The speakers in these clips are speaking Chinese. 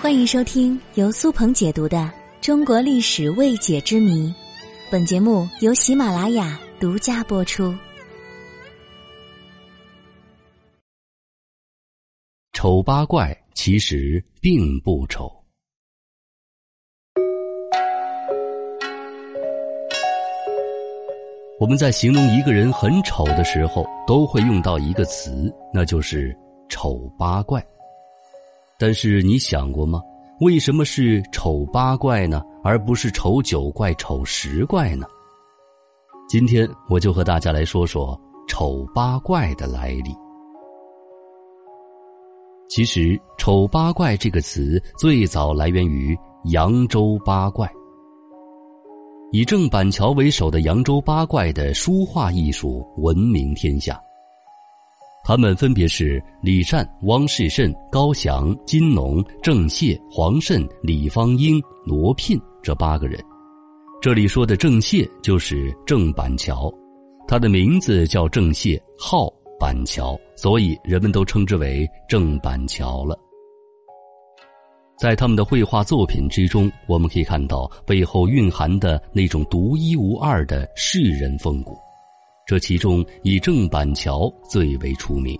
欢迎收听由苏鹏解读的《中国历史未解之谜》，本节目由喜马拉雅独家播出。丑八怪其实并不丑。我们在形容一个人很丑的时候，都会用到一个词，那就是“丑八怪”。但是你想过吗？为什么是丑八怪呢，而不是丑九怪、丑十怪呢？今天我就和大家来说说丑八怪的来历。其实“丑八怪”这个词最早来源于扬州八怪。以郑板桥为首的扬州八怪的书画艺术闻名天下。他们分别是李善、汪士慎、高翔、金农、郑燮、黄慎、李方英、罗聘这八个人。这里说的郑燮就是郑板桥，他的名字叫郑燮，号板桥，所以人们都称之为郑板桥了。在他们的绘画作品之中，我们可以看到背后蕴含的那种独一无二的世人风骨。这其中以郑板桥最为出名。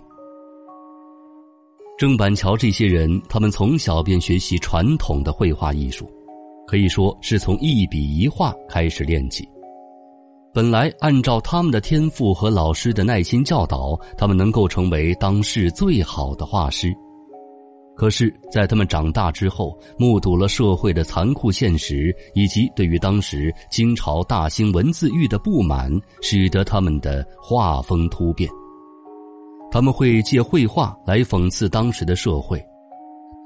郑板桥这些人，他们从小便学习传统的绘画艺术，可以说是从一笔一画开始练起。本来按照他们的天赋和老师的耐心教导，他们能够成为当世最好的画师。可是，在他们长大之后，目睹了社会的残酷现实，以及对于当时清朝大兴文字狱的不满，使得他们的画风突变。他们会借绘画来讽刺当时的社会，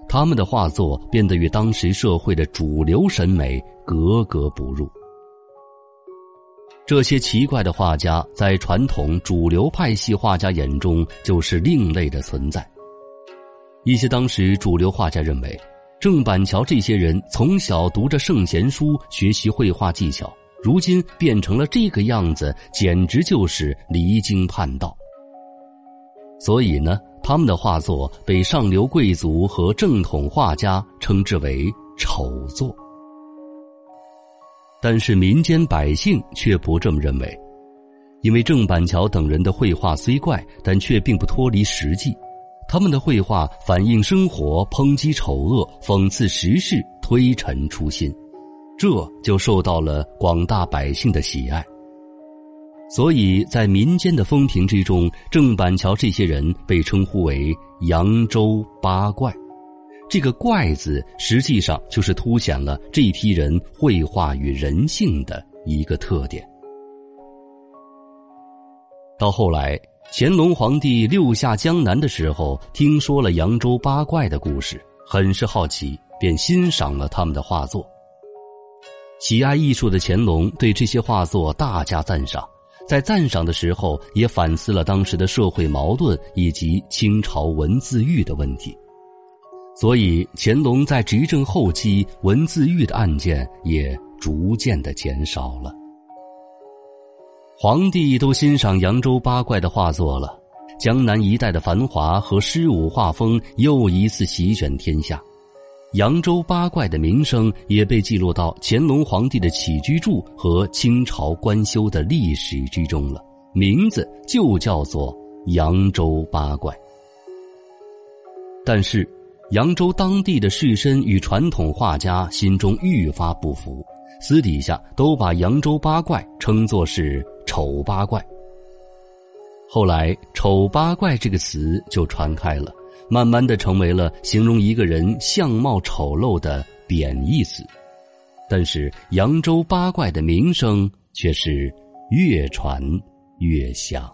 他们的画作变得与当时社会的主流审美格格不入。这些奇怪的画家，在传统主流派系画家眼中，就是另类的存在。一些当时主流画家认为，郑板桥这些人从小读着圣贤书，学习绘画技巧，如今变成了这个样子，简直就是离经叛道。所以呢，他们的画作被上流贵族和正统画家称之为丑作。但是民间百姓却不这么认为，因为郑板桥等人的绘画虽怪，但却并不脱离实际。他们的绘画反映生活，抨击丑恶，讽刺时事，推陈出新，这就受到了广大百姓的喜爱。所以在民间的风评之中，郑板桥这些人被称呼为“扬州八怪”。这个“怪”字实际上就是凸显了这批人绘画与人性的一个特点。到后来。乾隆皇帝六下江南的时候，听说了扬州八怪的故事，很是好奇，便欣赏了他们的画作。喜爱艺术的乾隆对这些画作大加赞赏，在赞赏的时候也反思了当时的社会矛盾以及清朝文字狱的问题，所以乾隆在执政后期，文字狱的案件也逐渐的减少了。皇帝都欣赏扬州八怪的画作了，江南一带的繁华和诗舞画风又一次席卷天下，扬州八怪的名声也被记录到乾隆皇帝的起居注和清朝官修的历史之中了，名字就叫做扬州八怪。但是，扬州当地的士绅与传统画家心中愈发不服。私底下都把扬州八怪称作是丑八怪。后来“丑八怪”这个词就传开了，慢慢的成为了形容一个人相貌丑陋的贬义词。但是扬州八怪的名声却是越传越响。